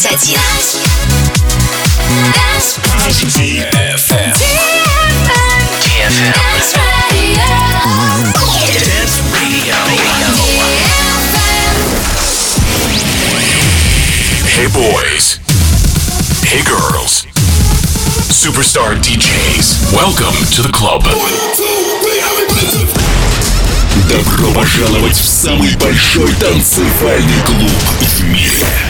21. DFM. Dance Radio. Dance Radio. Hey boys. Hey girls. Superstar DJs. Welcome to the club. Добро пожаловать в самый большой танцевальный клуб в мире.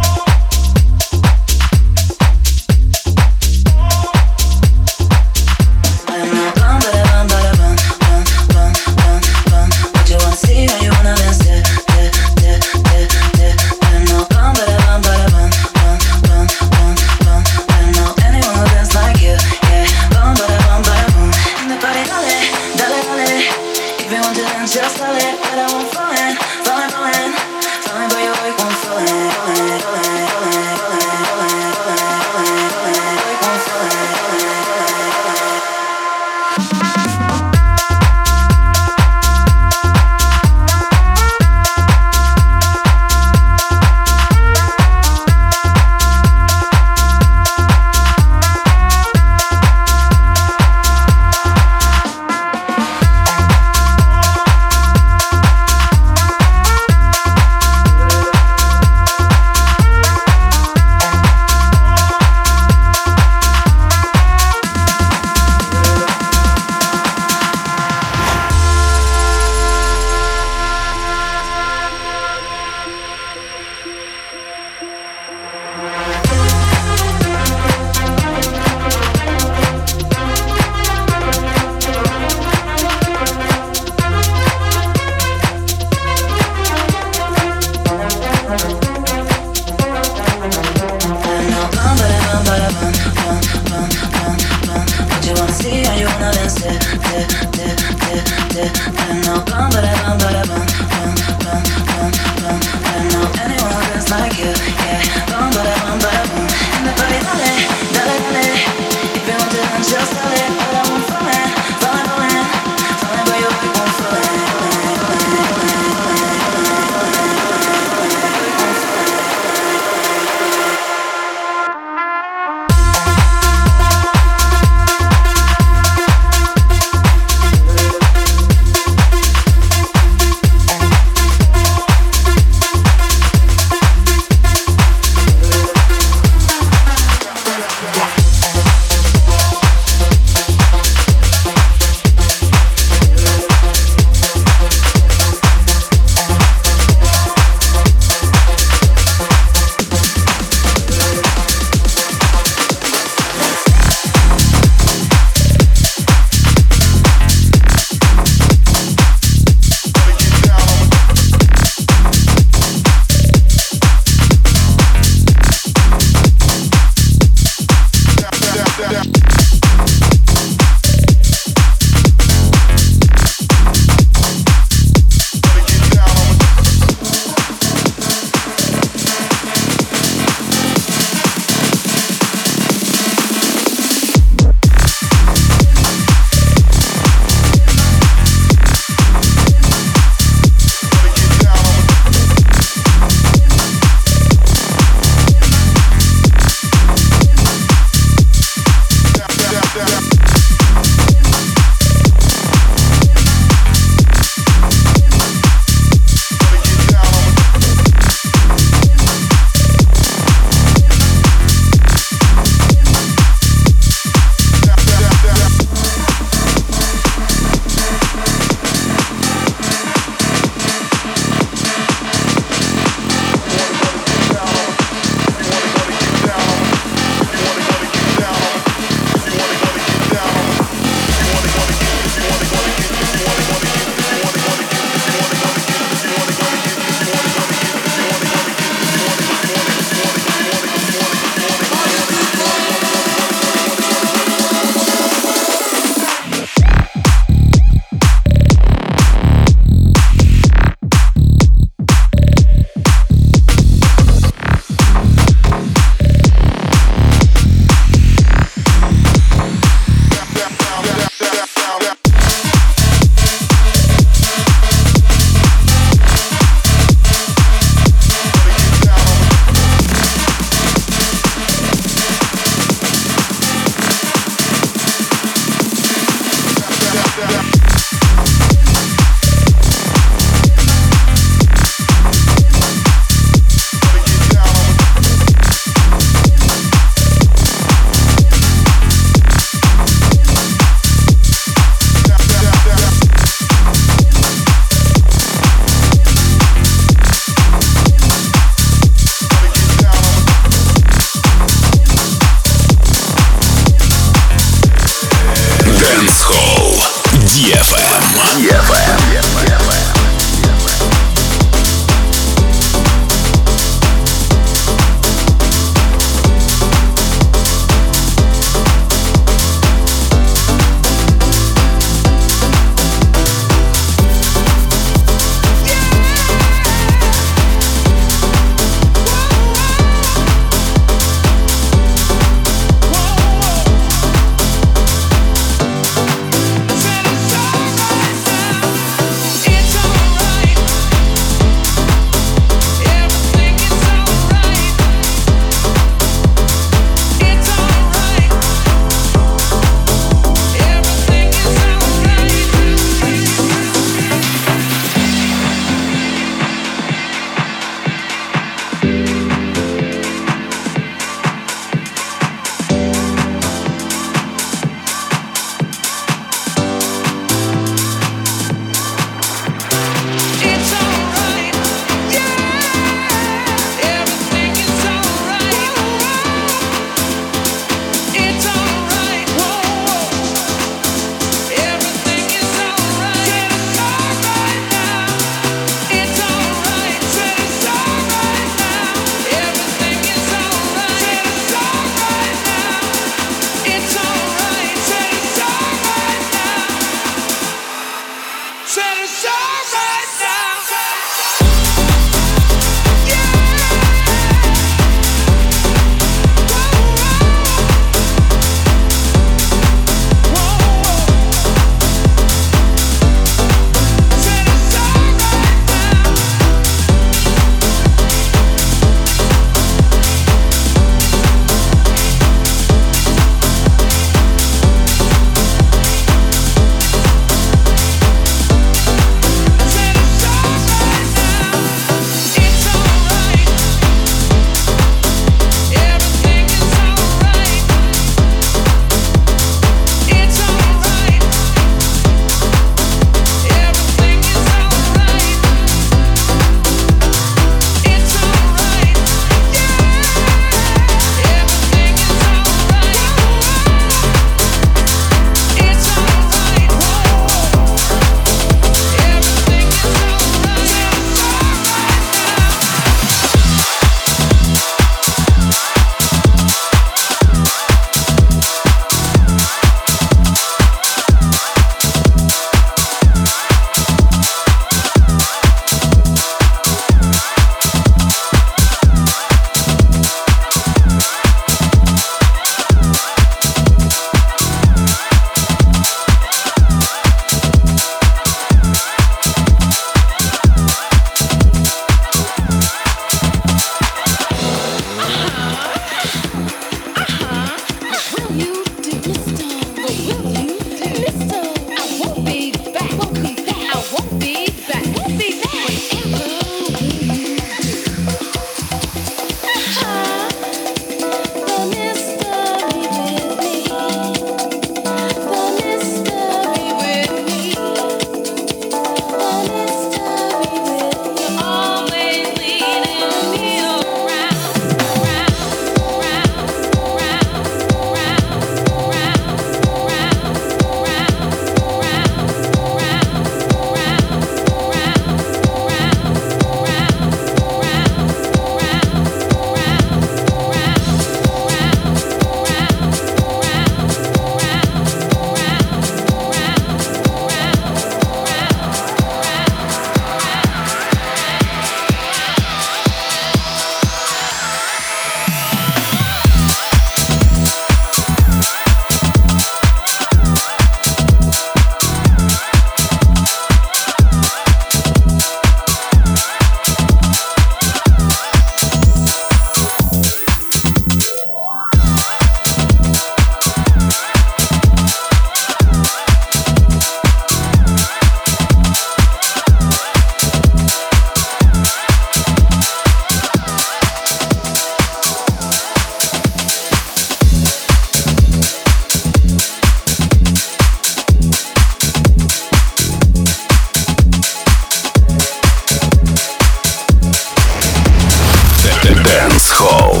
Dance Hall.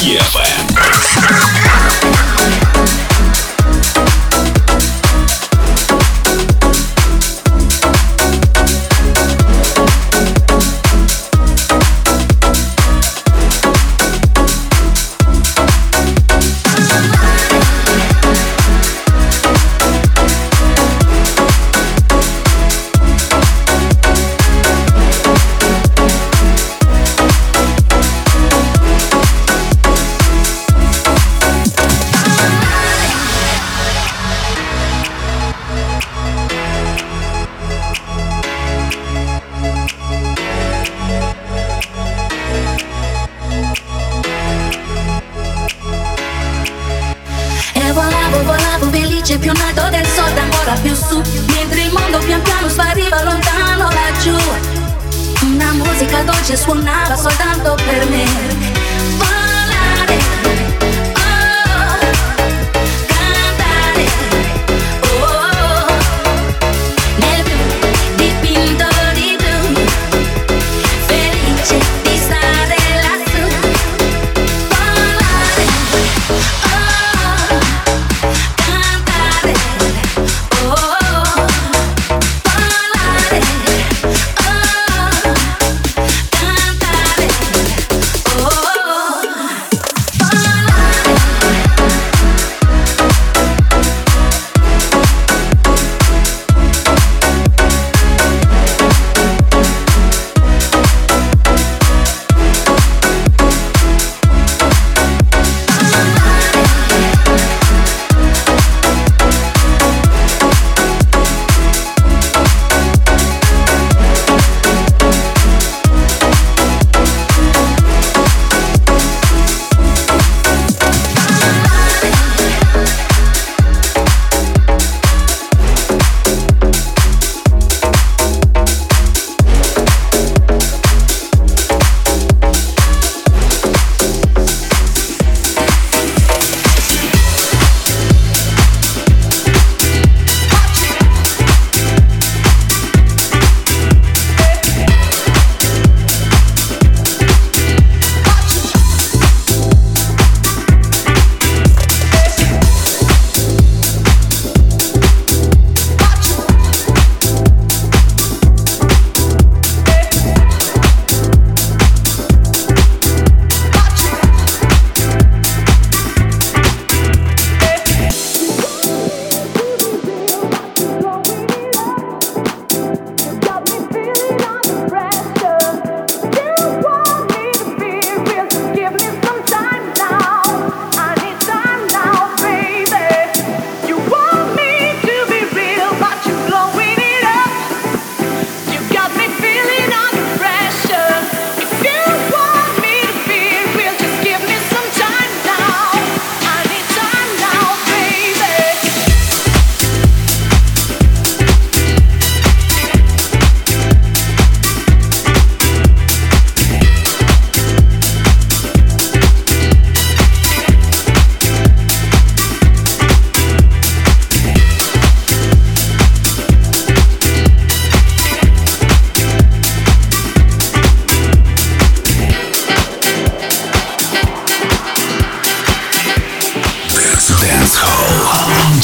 DFM.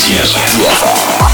DFM.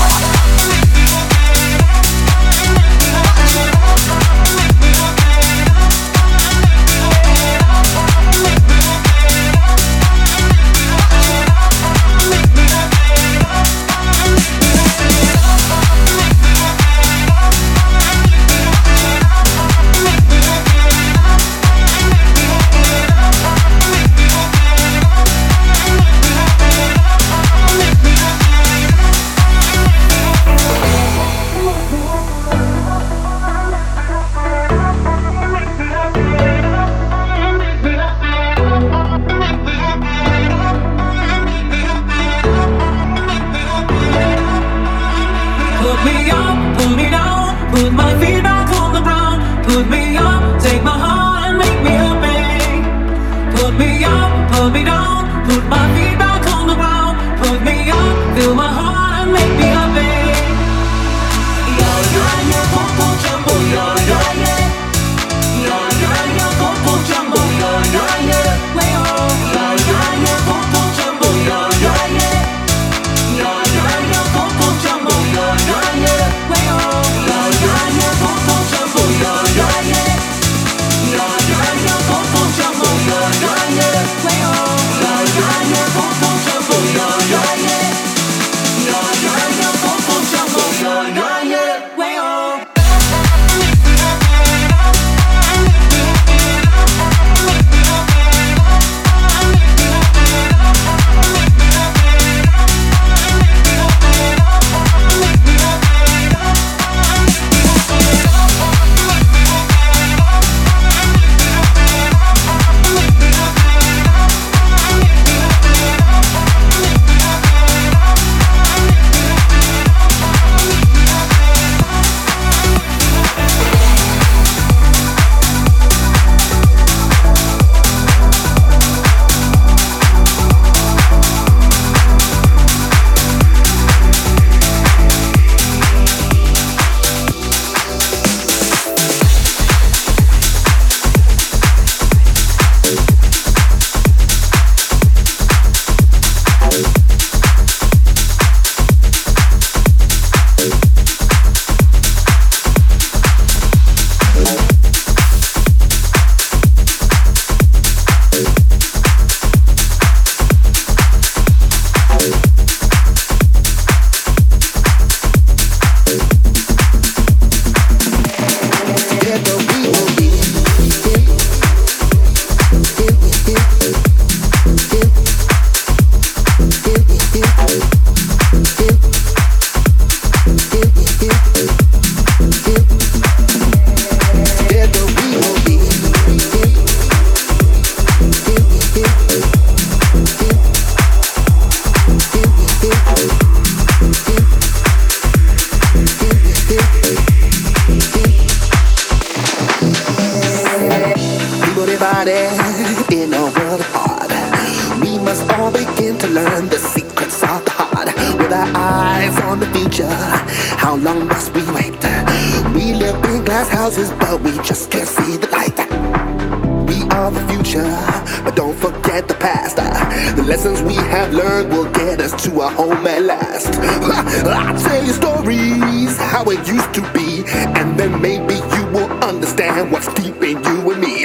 But don't forget the past. Uh, the lessons we have learned will get us to our home at last. I'll tell you stories, how it used to be, and then maybe you will understand what's deep in you and me.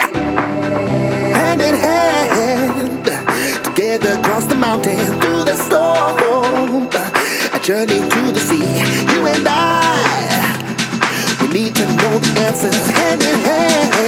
Hand in hand, together across the mountain, through the storm, a journey to the sea. You and I, we need to know the answers. Hand in hand,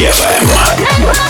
DFM.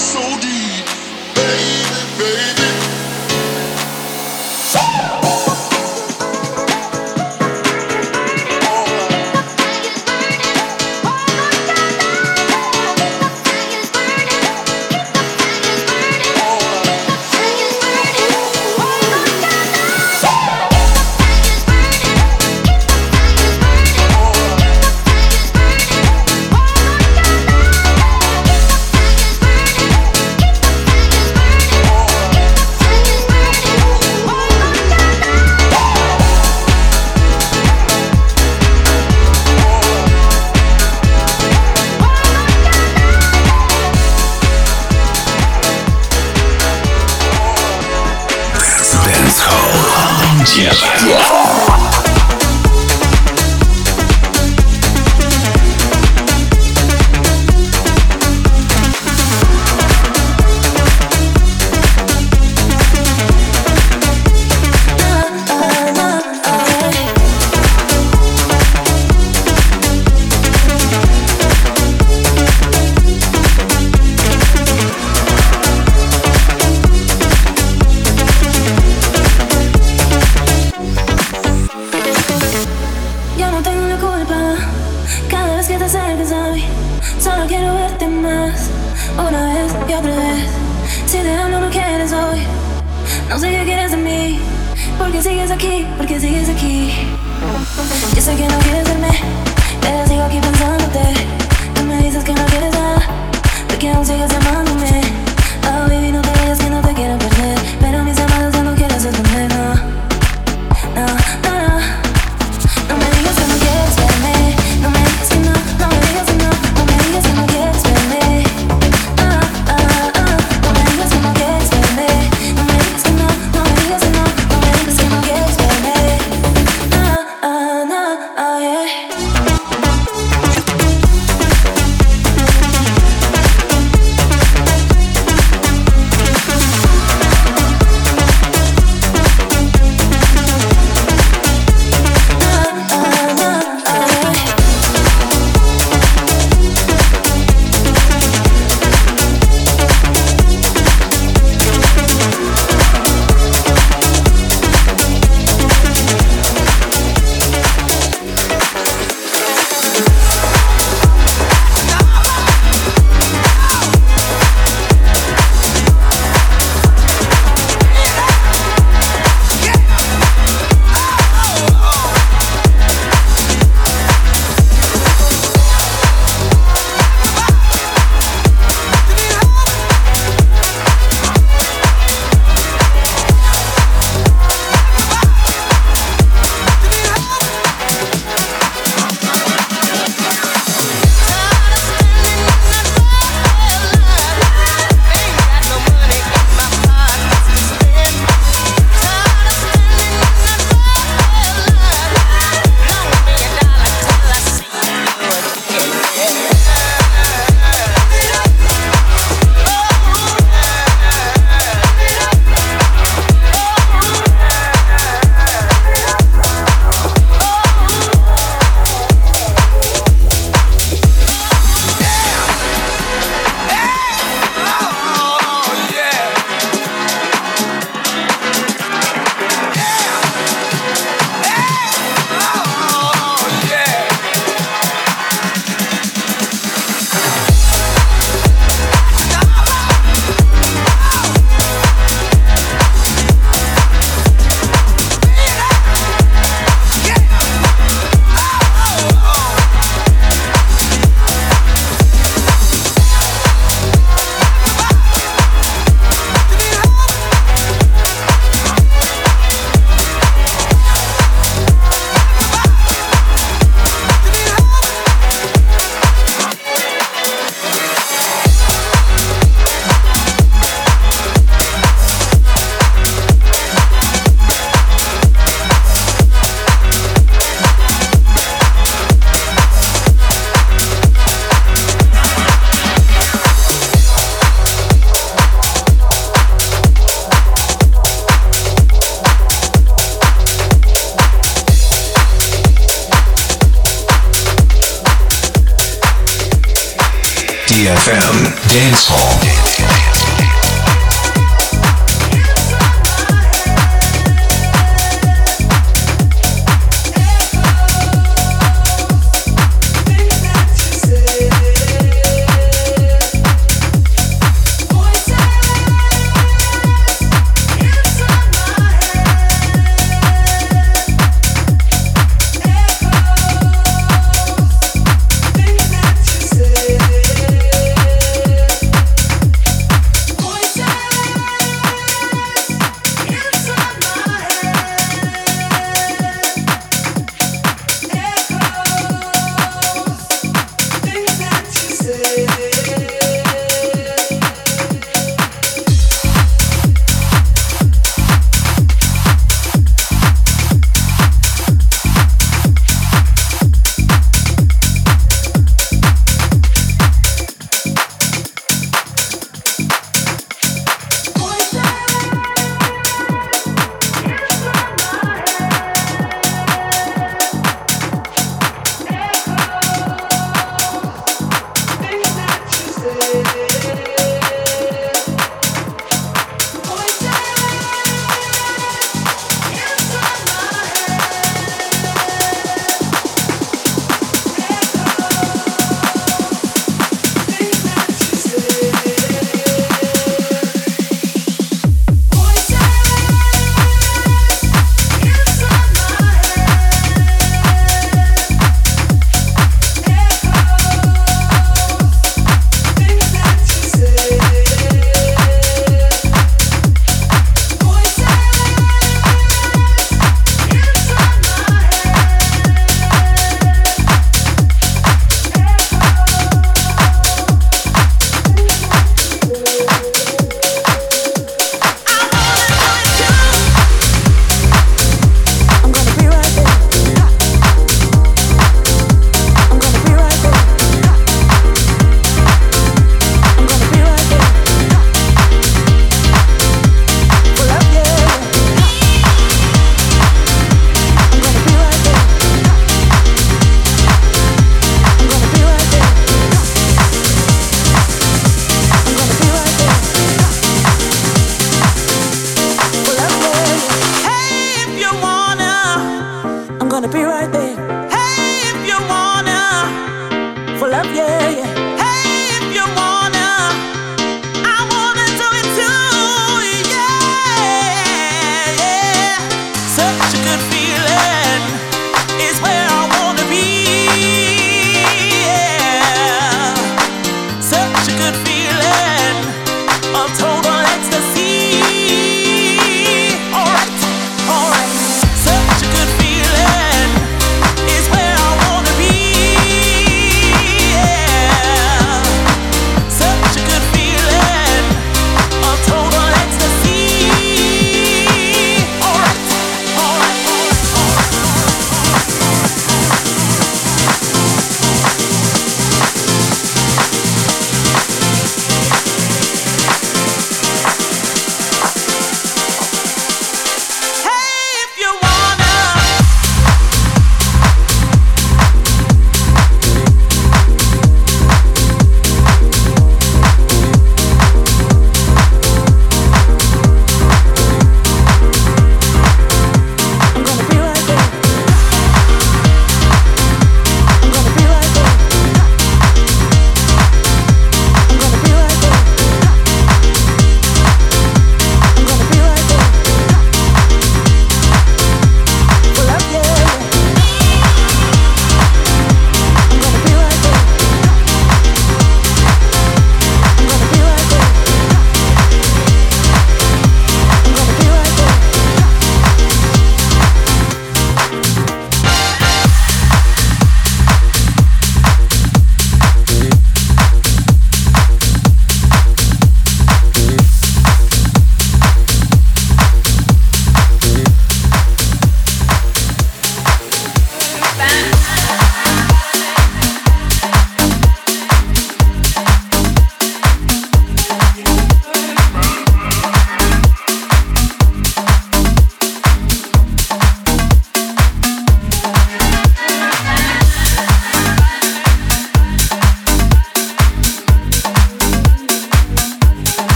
So